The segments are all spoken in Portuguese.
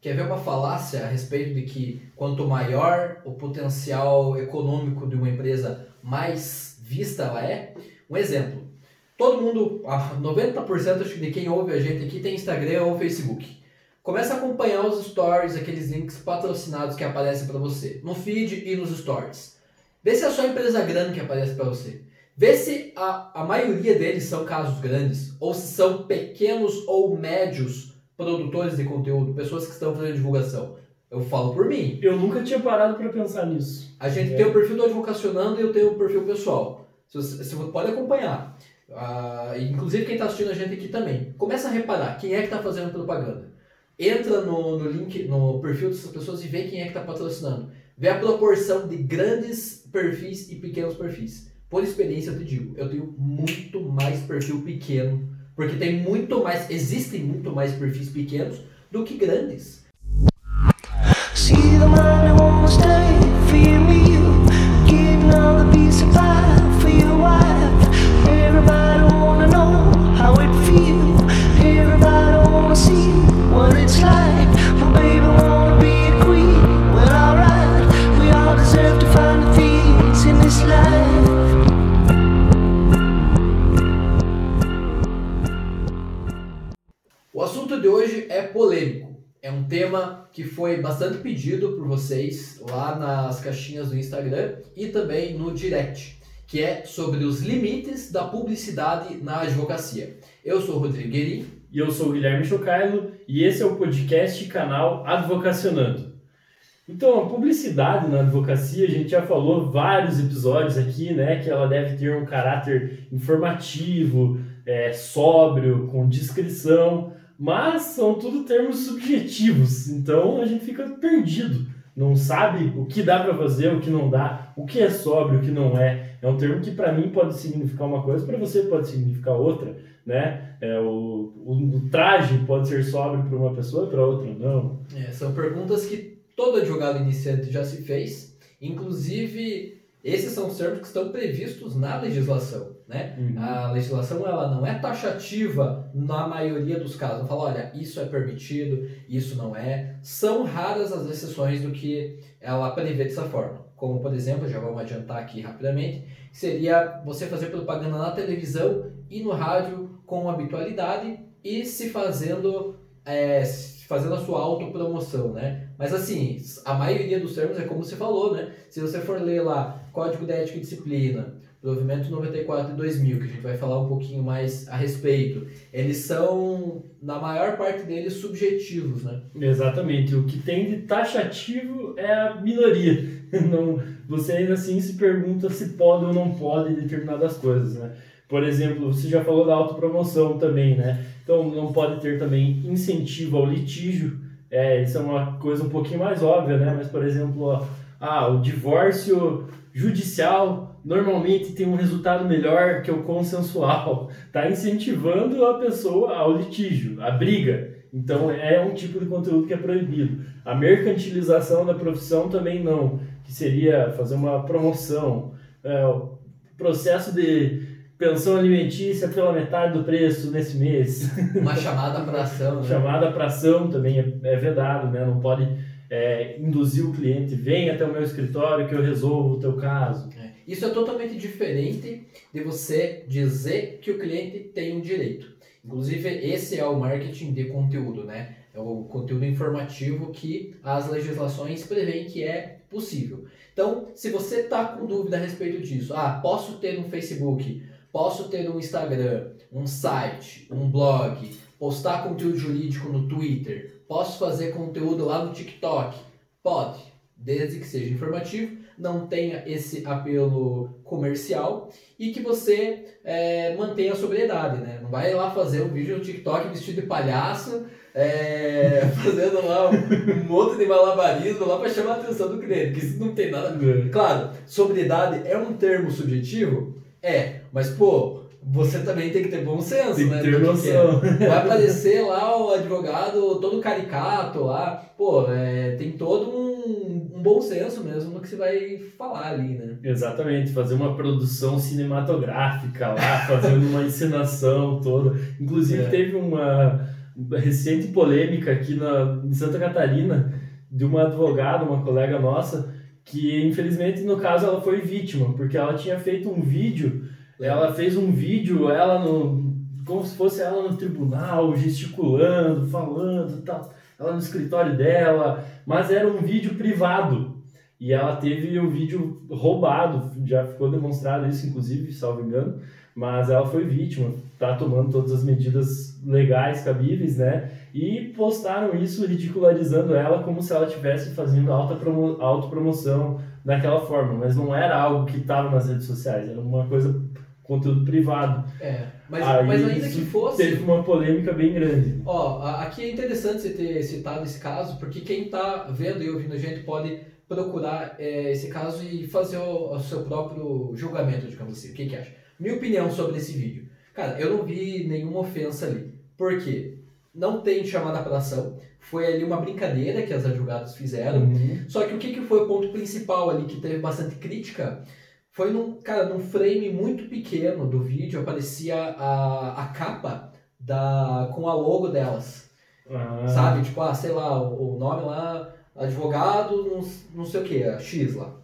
Quer ver uma falácia a respeito de que quanto maior o potencial econômico de uma empresa, mais vista ela é? Um exemplo. Todo mundo, 90% de quem ouve a gente aqui tem Instagram ou Facebook. Começa a acompanhar os stories, aqueles links patrocinados que aparecem para você, no feed e nos stories. Vê se é só empresa grande que aparece para você. Vê se a, a maioria deles são casos grandes, ou se são pequenos ou médios produtores de conteúdo, pessoas que estão fazendo divulgação. Eu falo por mim. Eu nunca tinha parado para pensar nisso. A gente é. tem o perfil do Advocacionando e eu tenho o perfil pessoal. Você, você pode acompanhar. Uh, inclusive quem está assistindo a gente aqui também. Começa a reparar quem é que está fazendo propaganda. Entra no, no link, no perfil dessas pessoas e vê quem é que está patrocinando. Vê a proporção de grandes perfis e pequenos perfis. Por experiência eu te digo, eu tenho muito mais perfil pequeno porque tem muito mais, existem muito mais perfis pequenos do que grandes. Polêmico. É um tema que foi bastante pedido por vocês lá nas caixinhas do Instagram e também no direct, que é sobre os limites da publicidade na advocacia. Eu sou o Rodrigo Gueri. E eu sou o Guilherme Chocailo e esse é o podcast canal Advocacionando. Então, a publicidade na advocacia, a gente já falou vários episódios aqui, né, que ela deve ter um caráter informativo, é, sóbrio, com descrição, mas são tudo termos subjetivos, então a gente fica perdido, não sabe o que dá para fazer, o que não dá, o que é sóbrio, o que não é. É um termo que para mim pode significar uma coisa, para você pode significar outra, né? É, o, o, o traje pode ser sóbrio para uma pessoa para outra não. É, são perguntas que todo advogado iniciante já se fez, inclusive esses são os termos que estão previstos na legislação. Né? Uhum. A legislação ela não é taxativa na maioria dos casos. Não fala, olha, isso é permitido, isso não é. São raras as exceções do que ela prevê dessa forma. Como, por exemplo, já vamos adiantar aqui rapidamente, seria você fazer propaganda na televisão e no rádio com habitualidade e se fazendo é, fazendo a sua autopromoção, né? Mas assim, a maioria dos termos é como você falou, né? Se você for ler lá Código de Ética e Disciplina, Provimento 94 e 2000, que a gente vai falar um pouquinho mais a respeito, eles são, na maior parte deles, subjetivos, né? Exatamente. O que tem de taxativo é a minoria. Não, você ainda assim se pergunta se pode ou não pode determinadas coisas, né? Por exemplo, você já falou da autopromoção também, né? Então não pode ter também incentivo ao litígio. É, isso é uma coisa um pouquinho mais óbvia, né? Mas, por exemplo, ah, o divórcio judicial normalmente tem um resultado melhor que o consensual. Está incentivando a pessoa ao litígio, à briga. Então é um tipo de conteúdo que é proibido. A mercantilização da profissão também não, que seria fazer uma promoção. É, o processo de pensão alimentícia pela metade do preço nesse mês. Uma chamada para ação. Né? Chamada para ação também é, é, vedado, né? Não pode é, induzir o cliente, vem até o meu escritório que eu resolvo o teu caso. Isso é totalmente diferente de você dizer que o cliente tem um direito. Inclusive, esse é o marketing de conteúdo, né? É o conteúdo informativo que as legislações prevêem que é possível. Então, se você está com dúvida a respeito disso, ah, posso ter um Facebook, Posso ter um Instagram, um site, um blog, postar conteúdo jurídico no Twitter, posso fazer conteúdo lá no TikTok? Pode, desde que seja informativo, não tenha esse apelo comercial e que você é, mantenha a sobriedade, né? Não vai lá fazer um vídeo no TikTok vestido de palhaço, é, fazendo lá um, um monte de malabarismo lá para chamar a atenção do cliente, que isso não tem nada a ver. Claro, sobriedade é um termo subjetivo, é, mas pô, você também tem que ter bom senso, tem né? Ter noção. Vai aparecer lá o advogado todo caricato lá, pô, é, tem todo um, um, bom senso mesmo no que você vai falar ali, né? Exatamente, fazer uma produção cinematográfica lá, fazendo uma encenação toda. Inclusive é. teve uma recente polêmica aqui na, em Santa Catarina de uma advogada, uma colega nossa, que infelizmente no caso ela foi vítima, porque ela tinha feito um vídeo, ela fez um vídeo, ela no, como se fosse ela no tribunal, gesticulando, falando, tal, ela no escritório dela, mas era um vídeo privado. E ela teve o vídeo roubado, já ficou demonstrado isso, inclusive, salvo engano, mas ela foi vítima, tá tomando todas as medidas legais cabíveis, né? E postaram isso ridicularizando ela como se ela estivesse fazendo alta promo autopromoção daquela forma, mas não era algo que estava nas redes sociais, era uma coisa conteúdo privado. É, mas, Aí, mas ainda que fosse. Teve uma polêmica bem grande. Ó, aqui é interessante você ter citado esse caso, porque quem está vendo e ouvindo a gente pode procurar é, esse caso e fazer o, o, seu próprio julgamento, digamos assim. O que, que acha? Minha opinião sobre esse vídeo. Cara, eu não vi nenhuma ofensa ali. Por quê? Não tem chamada para ação. Foi ali uma brincadeira que as advogadas fizeram. Uhum. Só que o que, que foi o ponto principal ali que teve bastante crítica? Foi num, cara, num frame muito pequeno do vídeo, aparecia a, a capa da, com a logo delas. Ah. Sabe? Tipo, ah, sei lá, o, o nome lá advogado, não, não sei o que, X lá.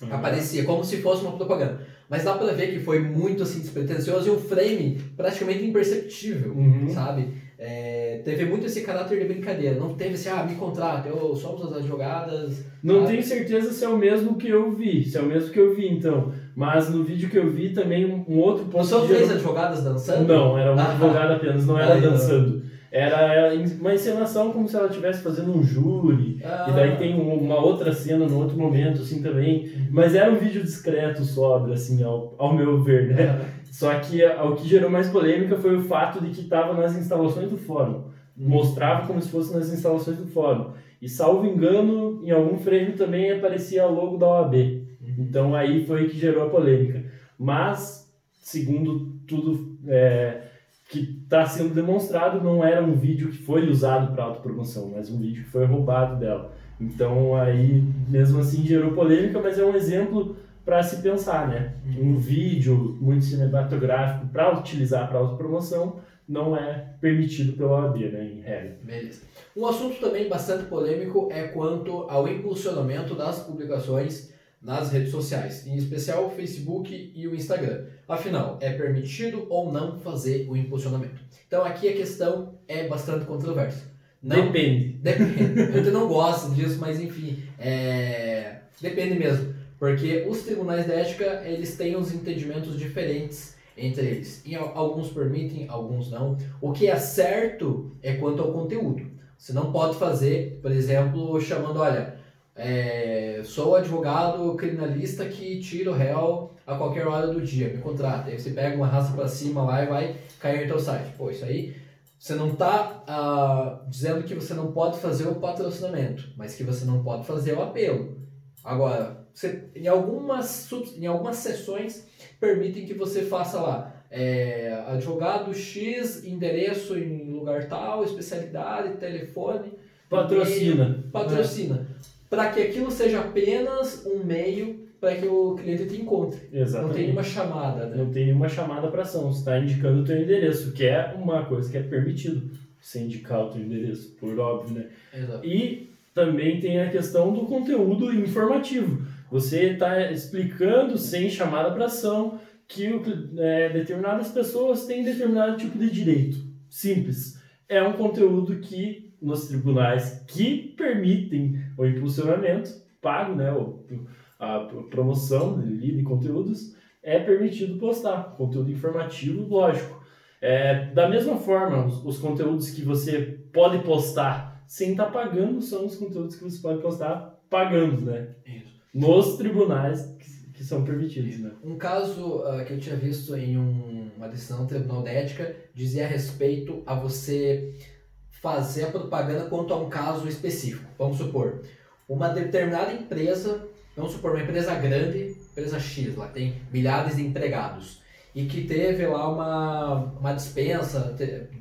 Uhum. Aparecia como se fosse uma propaganda. Mas dá pra ver que foi muito assim despretensioso e um frame praticamente imperceptível, uhum. sabe? É, teve muito esse caráter de brincadeira. Não teve assim, ah, me contrata, eu somos as advogadas. Não tenho certeza se é o mesmo que eu vi, se é o mesmo que eu vi então. Mas no vídeo que eu vi também um, outro ponto. Não são três advogadas dançando? Não, era uma ah, advogada apenas, não era dançando. Era uma encenação como se ela estivesse fazendo um júri. Ah. E daí tem uma outra cena no outro momento, assim, também. Uhum. Mas era um vídeo discreto, sobre, assim, ao, ao meu ver, né? Só que o que gerou mais polêmica foi o fato de que estava nas instalações do fórum. Uhum. Mostrava como se fosse nas instalações do fórum. E, salvo engano, em algum frame também aparecia o logo da OAB. Uhum. Então aí foi que gerou a polêmica. Mas, segundo tudo... É, que está sendo demonstrado não era um vídeo que foi usado para autopromoção, mas um vídeo que foi roubado dela. Então aí, mesmo assim, gerou polêmica, mas é um exemplo para se pensar, né? Uhum. Um vídeo muito cinematográfico para utilizar para autopromoção não é permitido pela OAB, né, em regra. Beleza. Um assunto também bastante polêmico é quanto ao impulsionamento das publicações nas redes sociais, em especial o Facebook e o Instagram. Afinal, é permitido ou não fazer o impulsionamento? Então aqui a questão é bastante controversa. Não, depende. Depende. Eu não gosto disso, mas enfim, é... depende mesmo. Porque os tribunais de ética, eles têm uns entendimentos diferentes entre eles. E alguns permitem, alguns não. O que é certo é quanto ao conteúdo. Você não pode fazer, por exemplo, chamando, olha, é, sou advogado criminalista que tira o réu a qualquer hora do dia, me contrata. Aí você pega uma raça para cima lá e vai cair no teu site. Pô, isso aí você não está ah, dizendo que você não pode fazer o patrocinamento, mas que você não pode fazer o apelo. Agora, você, em, algumas, em algumas sessões permitem que você faça lá é, advogado X, endereço em lugar tal, especialidade, telefone. Patrocina. E, patrocina para que aquilo seja apenas um meio para que o cliente te encontre. Exatamente. Não tem nenhuma chamada, né? Não tem nenhuma chamada para ação. Você está indicando o teu endereço, que é uma coisa que é permitido você indicar o teu endereço, por óbvio, né? Exato. E também tem a questão do conteúdo informativo. Você está explicando sem chamada para ação que é, determinadas pessoas têm determinado tipo de direito. Simples. É um conteúdo que nos tribunais que permitem o impulsionamento pago, né, a promoção de conteúdos, é permitido postar conteúdo informativo, lógico. É, da mesma forma, os, os, conteúdos que você pode postar sem estar tá pagando são os conteúdos que você pode postar pagando, né? Isso. Nos tribunais que, que são permitidos, né? Um caso uh, que eu tinha visto em um, uma decisão do Tribunal de Ética dizia a respeito a você fazer a propaganda quanto a um caso específico. Vamos supor, uma determinada empresa, vamos supor, uma empresa grande, empresa X, lá tem milhares de empregados, e que teve lá uma, uma dispensa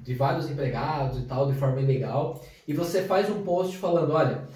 de vários empregados e tal, de forma ilegal, e você faz um post falando, olha,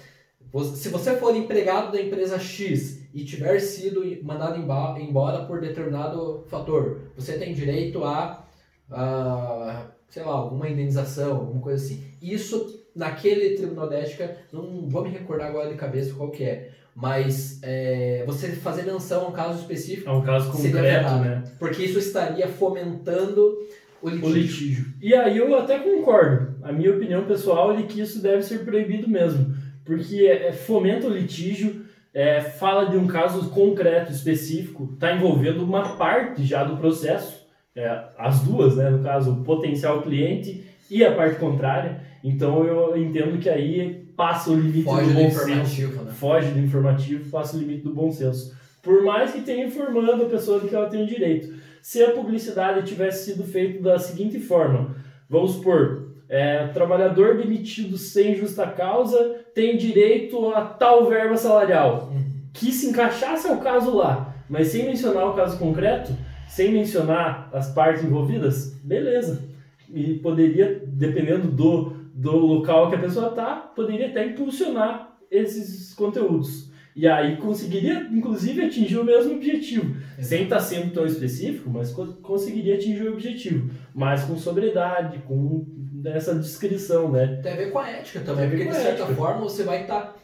se você for empregado da empresa X e tiver sido mandado embora por determinado fator, você tem direito a, a sei lá, alguma indenização, alguma coisa assim. Isso, naquele tribunal de ética, não vou me recordar agora de cabeça qual que é, mas é, você fazer menção a um caso específico É um caso concreto, né? porque isso estaria fomentando o litígio. O litígio. E aí eu até concordo. A minha opinião pessoal é que isso deve ser proibido mesmo. Porque é, fomenta o litígio, é, fala de um caso concreto, específico, está envolvendo uma parte já do processo, é, as duas, né, no caso, o potencial cliente e a parte contrária. Então eu entendo que aí passa o limite Foge do do bom senso. informativo, né? Foge do informativo, passa o limite do bom senso. Por mais que tenha informando a pessoa de que ela tem o direito. Se a publicidade tivesse sido feita da seguinte forma, vamos supor, é, trabalhador demitido sem justa causa tem direito a tal verba salarial, Uhum. que se encaixasse ao caso lá, mas sem mencionar o caso concreto, sem mencionar as partes envolvidas, beleza. E poderia, dependendo do, do local que a pessoa está, poderia até impulsionar esses conteúdos. E aí conseguiria, inclusive, atingir o mesmo objetivo. Sem estar sendo tão específico, mas co- conseguiria atingir o objetivo. Mas com sobriedade, com essa descrição, né? Tem a ver com a ética também, porque de certa ética. forma você vai estar,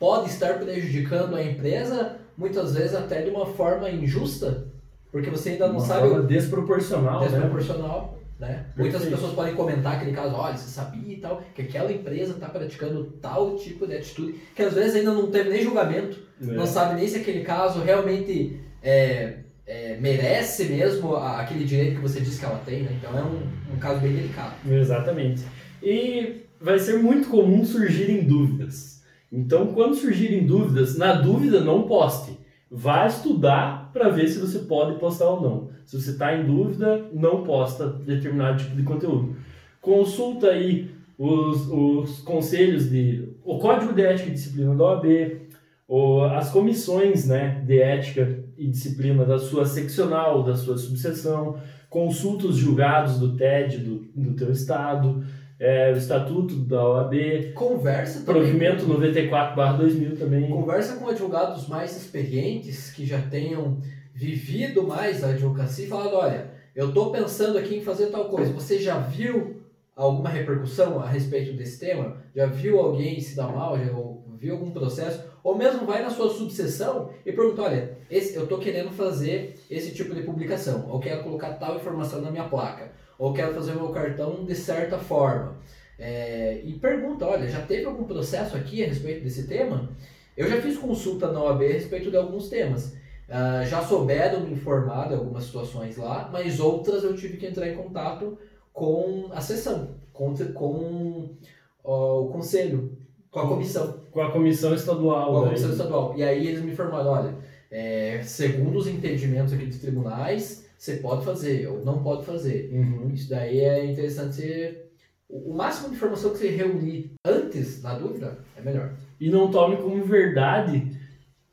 pode estar prejudicando a empresa, muitas vezes até de uma forma injusta, porque você ainda não Uma sabe forma o desproporcional, né? desproporcional, né? Muitas Perfeito. pessoas podem comentar aquele caso, olha, você sabia e tal, que aquela empresa está praticando tal tipo de atitude, que às vezes ainda não teve nem julgamento, É. não sabe nem se aquele caso realmente é, é, merece mesmo aquele direito que você disse que ela tem, né? Então é um, um caso bem delicado. Exatamente. E vai ser muito comum surgirem dúvidas. Então, quando surgirem dúvidas, na dúvida não poste. Vá estudar para ver se você pode postar ou não. Se você está em dúvida, não posta determinado tipo de conteúdo. Consulta aí os, os conselhos de o código de ética e disciplina da OAB, ou as comissões né, de ética e disciplina da sua seccional, da sua subseção, consulta os julgados do TED do, do teu estado, é, o estatuto da OAB, Conversa também. provimento 94/2000 também. Conversa com advogados mais experientes que já tenham vivido mais a advocacia e falado, olha, eu estou pensando aqui em fazer tal coisa. Você já viu alguma repercussão a respeito desse tema? Já viu alguém se dar mal? Já viu algum processo? Ou mesmo vai na sua subseção e pergunta, olha, esse, eu estou querendo fazer esse tipo de publicação, ou quero colocar tal informação na minha placa, ou quero fazer o meu cartão de certa forma. É, e pergunta, olha, já teve algum processo aqui a respeito desse tema? Eu já fiz consulta na OAB a respeito de alguns temas. Ah, já souberam me informar de algumas situações lá, mas outras eu tive que entrar em contato com a sessão, com, com ó, o conselho, com a comissão, Com a comissão estadual. com a daí. comissão estadual. E aí eles me informaram, olha, é, segundo os entendimentos aqui dos tribunais, você pode fazer ou não pode fazer. Uhum. Isso daí é interessante você... O máximo de informação que você reunir antes, na dúvida, é melhor. E não tome como verdade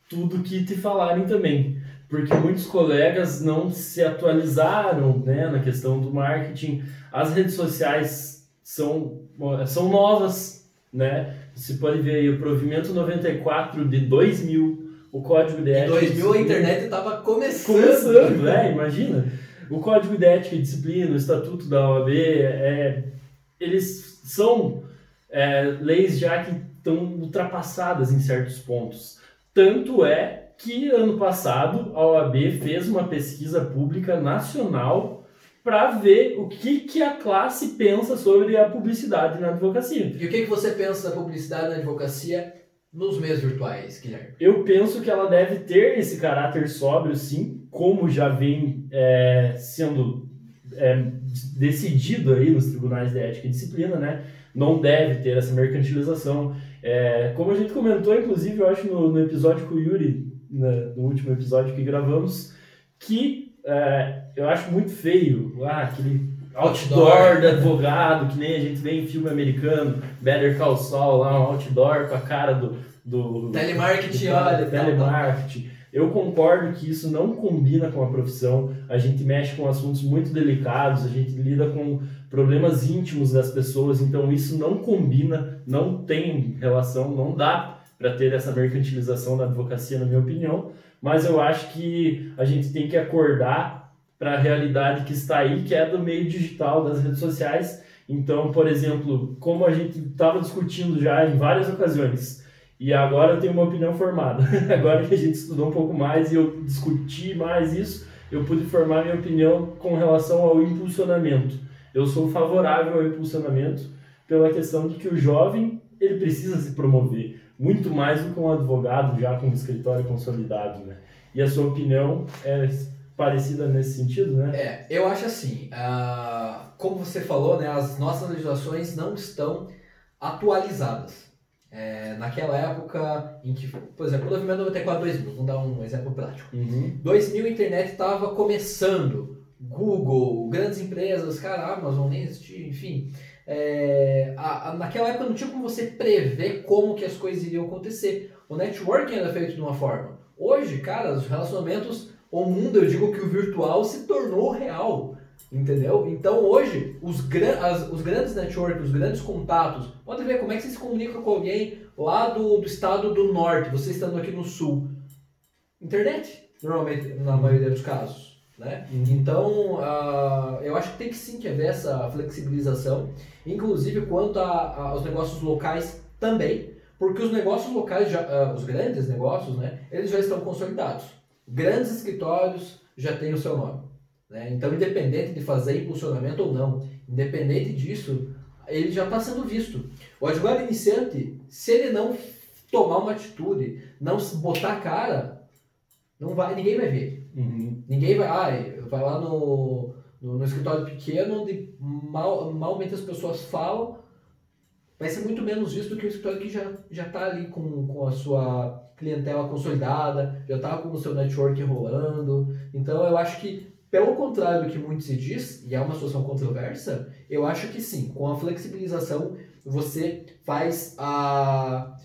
tudo que te falarem também. Porque muitos colegas não se atualizaram né, na questão do marketing. As redes sociais são, são novas, né? Você pode ver aí o provimento 94 de 2000, o código de Em ética... 2000 a internet estava começando. Começando, é, imagina. O Código de Ética e Disciplina, o Estatuto da OAB, é, eles são é, leis já que estão ultrapassadas em certos pontos. Tanto é que ano passado a OAB fez uma pesquisa pública nacional para ver o que, que a classe pensa sobre a publicidade na advocacia. E o que, que você pensa da publicidade na advocacia nos meios virtuais, Guilherme? Eu penso que ela deve ter esse caráter sóbrio, sim, como já vem é, sendo é, decidido aí nos tribunais de ética e disciplina, né? Não deve ter essa mercantilização. É, como a gente comentou, inclusive, eu acho no, no episódio com o Yuri, né, no último episódio que gravamos, que é, eu acho muito feio ah, aquele outdoor Outdoor. do advogado, que nem a gente vê em filme americano, Better Call Saul, lá um outdoor com a cara do, do Telemarketing, do- olha, telemarketing. Eu concordo que isso não combina com a profissão. A gente mexe com assuntos muito delicados, a gente lida com problemas íntimos das pessoas, então isso não combina, não tem relação, não dá para ter essa mercantilização da advocacia, na minha opinião. Mas eu acho que a gente tem que acordar para a realidade que está aí, que é do meio digital, das redes sociais. Então, por exemplo, como a gente estava discutindo já em várias ocasiões, e agora eu tenho uma opinião formada. agora que a gente estudou um pouco mais e eu discuti mais isso, eu pude formar minha opinião com relação ao impulsionamento. Eu sou favorável ao impulsionamento pela questão de que o jovem ele precisa se promover muito mais do que um advogado já com um escritório consolidado, né? E a sua opinião é parecida nesse sentido, né? É, eu acho assim, uh, como você falou, né, as nossas legislações não estão atualizadas. É, naquela época em que, por exemplo, 1994 2000, vamos dar um exemplo prático. Uhum. 2000 a internet estava começando, Google, grandes empresas, cara, Amazon nem existia, enfim. É, a, a, naquela época não tinha como você prever como que as coisas iriam acontecer. O networking era feito de uma forma. Hoje, cara, os relacionamentos, o mundo, eu digo que o virtual se tornou real. Entendeu? Então hoje, os, gran as, os grandes networks, os grandes contatos, pode ver como é que você se comunica com alguém lá do, do estado do norte, você estando aqui no sul. Internet, normalmente, na maioria dos casos. Né? Uhum. Então, uh, eu acho que tem que sim que haver essa flexibilização, inclusive quanto a, a, aos negócios locais também, porque os negócios locais, já, uh, os grandes negócios, né, eles já estão consolidados. Grandes escritórios já têm o seu nome. Né? Então, independente de fazer impulsionamento ou não, independente disso, ele já está sendo visto. O advogado iniciante, se ele não tomar uma atitude, não botar a cara, não vai, ninguém vai ver. Uhum. Ninguém vai, ah, vai lá no, no, no, escritório pequeno, onde mal, malmente as pessoas falam, vai ser muito menos visto do que o escritório que já já está ali com, com a sua clientela consolidada, já está com o seu network rolando. Então eu acho que, pelo contrário do que muito se diz, e é uma situação controversa, eu acho que sim, com a flexibilização você faz a.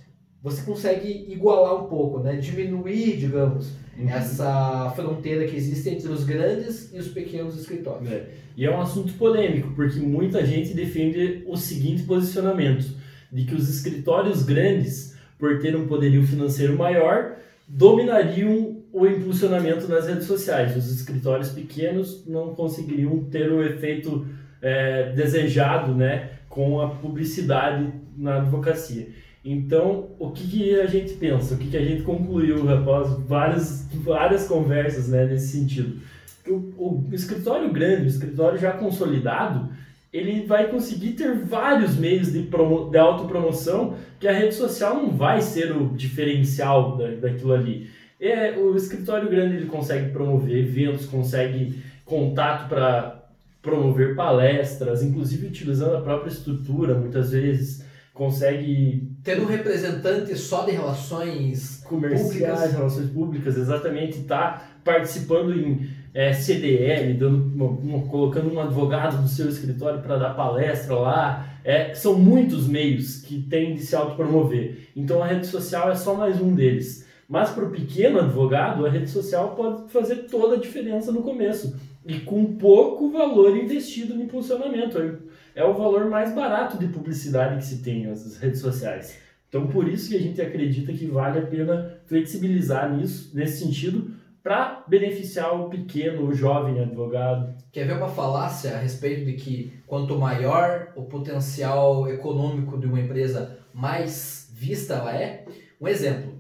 Você consegue igualar um pouco, né? diminuir, digamos, uhum. essa fronteira que existe entre os grandes e os pequenos escritórios. É. E é um assunto polêmico, porque muita gente defende o seguinte posicionamento: de que os escritórios grandes, por ter um poderio financeiro maior, dominariam o impulsionamento nas redes sociais. Os escritórios pequenos não conseguiriam ter o efeito é, desejado né, com a publicidade na advocacia. Então, o que, que, a gente pensa, o que, que a gente concluiu após várias, várias conversas né, nesse sentido? O, o escritório grande, o escritório já consolidado, ele vai conseguir ter vários meios de, promo, de autopromoção que a rede social não vai ser o diferencial da, daquilo ali. É, o escritório grande ele consegue promover eventos, consegue contato para promover palestras, inclusive utilizando a própria estrutura muitas vezes consegue ter um representante só de relações comerciais, públicas. relações públicas, exatamente, tá participando em é, CDL, dando, uma, colocando um advogado do seu escritório para dar palestra lá. É, são muitos meios que têm de se autopromover. Então a rede social é só mais um deles. Mas para o pequeno advogado, a rede social pode fazer toda a diferença no começo. E com pouco valor investido no impulsionamento é o valor mais barato de publicidade que se tem nas redes sociais. Então, por isso que a gente acredita que vale a pena flexibilizar nisso, nesse sentido, para beneficiar o pequeno, o jovem advogado. Quer ver uma falácia a respeito de que quanto maior o potencial econômico de uma empresa, mais vista ela é? Um exemplo.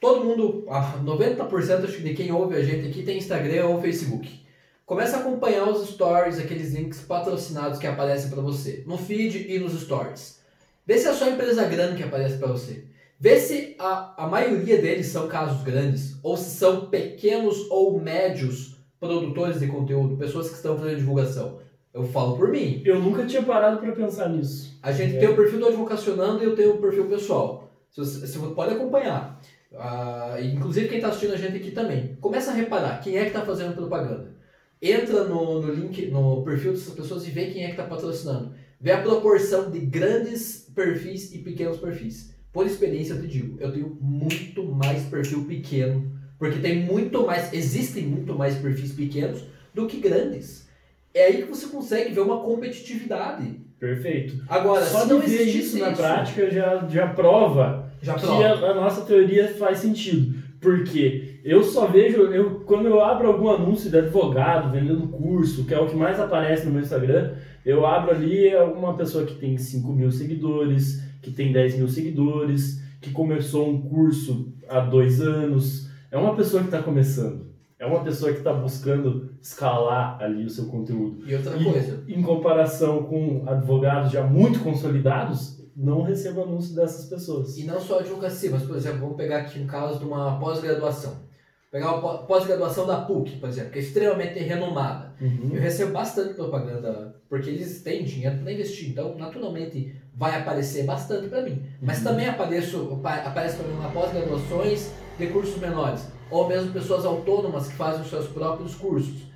Todo mundo, 90% de quem ouve a gente aqui tem Instagram ou Facebook. Começa a acompanhar os stories, aqueles links patrocinados que aparecem para você, no feed e nos stories. Vê se é só empresa grande que aparece para você. Vê se a, a maioria deles são casos grandes, ou se são pequenos ou médios produtores de conteúdo, pessoas que estão fazendo divulgação. Eu falo por mim. Eu nunca tinha parado para pensar nisso. A gente é. tem o perfil do Advocacionando e eu tenho o perfil pessoal. Você, você pode acompanhar. Uh, inclusive quem está assistindo a gente aqui também. Começa a reparar quem é que está fazendo propaganda entra no, no link, no perfil dessas pessoas e vê quem é que está patrocinando. Vê a proporção de grandes perfis e pequenos perfis. Por experiência eu te digo, eu tenho muito mais perfil pequeno, porque tem muito mais, existem muito mais perfis pequenos do que grandes. É aí que você consegue ver uma competitividade. Perfeito. Agora, só se não existe isso na prática já, já prova já que prova. A, a nossa teoria faz sentido. Porque eu só vejo, eu, quando eu abro algum anúncio de advogado vendendo curso, que é o que mais aparece no meu Instagram, eu abro ali alguma pessoa que tem 5 mil seguidores, que tem 10 mil seguidores, que começou um curso há dois anos. É uma pessoa que está começando. É uma pessoa que está buscando escalar ali o seu conteúdo. E outra E, coisa, em comparação com advogados já muito consolidados, não recebo anúncio dessas pessoas. E não só advocacia, mas, por exemplo, vamos pegar aqui um caso de uma pós-graduação. Pegar uma pó- pós-graduação da PUC, por exemplo, que é extremamente renomada. Uhum. Eu recebo bastante propaganda, porque eles têm dinheiro para investir, então naturalmente vai aparecer bastante para mim. Mas Uhum. também apareço, apa- aparece para mim lá pós-graduações de cursos menores, ou mesmo pessoas autônomas que fazem os seus próprios cursos.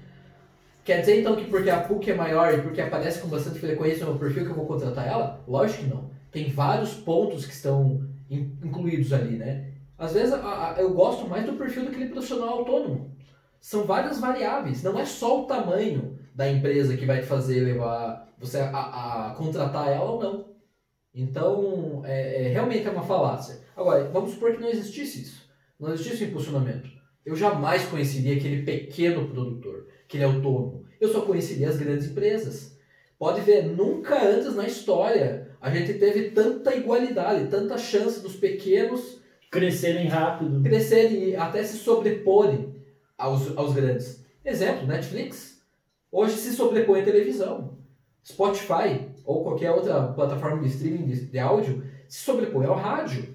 Quer dizer então que porque a PUC é maior e porque aparece com bastante frequência no meu perfil que eu vou contratar ela? Lógico que não. Tem vários pontos que estão in- incluídos ali, né? Às vezes a- a- eu gosto mais do perfil daquele profissional autônomo. São várias variáveis, não é só o tamanho da empresa que vai te fazer levar você a, a contratar ela ou não. Então, é, é, realmente é uma falácia. Agora, vamos supor que não existisse isso. Não existisse o impulsionamento. Eu jamais conheceria aquele pequeno produtor, aquele autônomo. Eu só conheceria as grandes empresas. Pode ver, nunca antes na história a gente teve tanta igualdade, tanta chance dos pequenos Crescerem rápido. crescerem e até se sobreporem aos, aos grandes. Exemplo, Netflix. Hoje se sobrepõe à televisão. Spotify ou qualquer outra plataforma de streaming de, de áudio se sobrepõe ao rádio.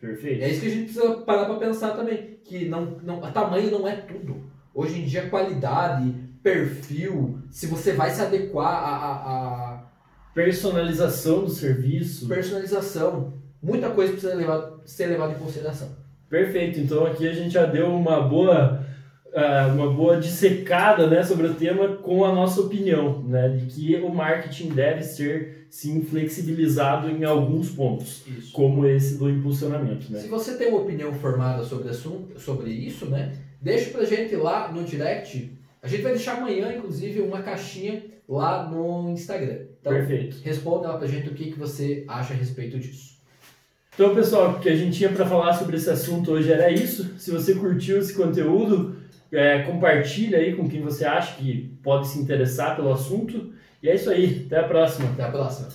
Perfeito. É isso que a gente precisa parar para pensar também. Que não, não, a tamanho não é tudo. Hoje em dia, qualidade, perfil, se você vai se adequar à, à, à Personalização do serviço. personalização, muita coisa precisa levar, ser levada em consideração. Perfeito. Então aqui a gente já deu uma boa ah, uma boa dissecada né, sobre o tema com a nossa opinião, né, de que o marketing deve ser sim flexibilizado em alguns pontos, Isso. como esse do impulsionamento, né? Se você tem uma opinião formada sobre, assunto, sobre isso, né? Deixa pra gente lá no direct. A gente vai deixar amanhã, inclusive, uma caixinha lá no Instagram. Então, Perfeito. responda lá pra gente o que, que você acha a respeito disso. Então, pessoal, o que a gente tinha para falar sobre esse assunto hoje era isso. Se você curtiu esse conteúdo, é, compartilha aí com quem você acha que pode se interessar pelo assunto. E é isso aí. Até a próxima. Até a próxima.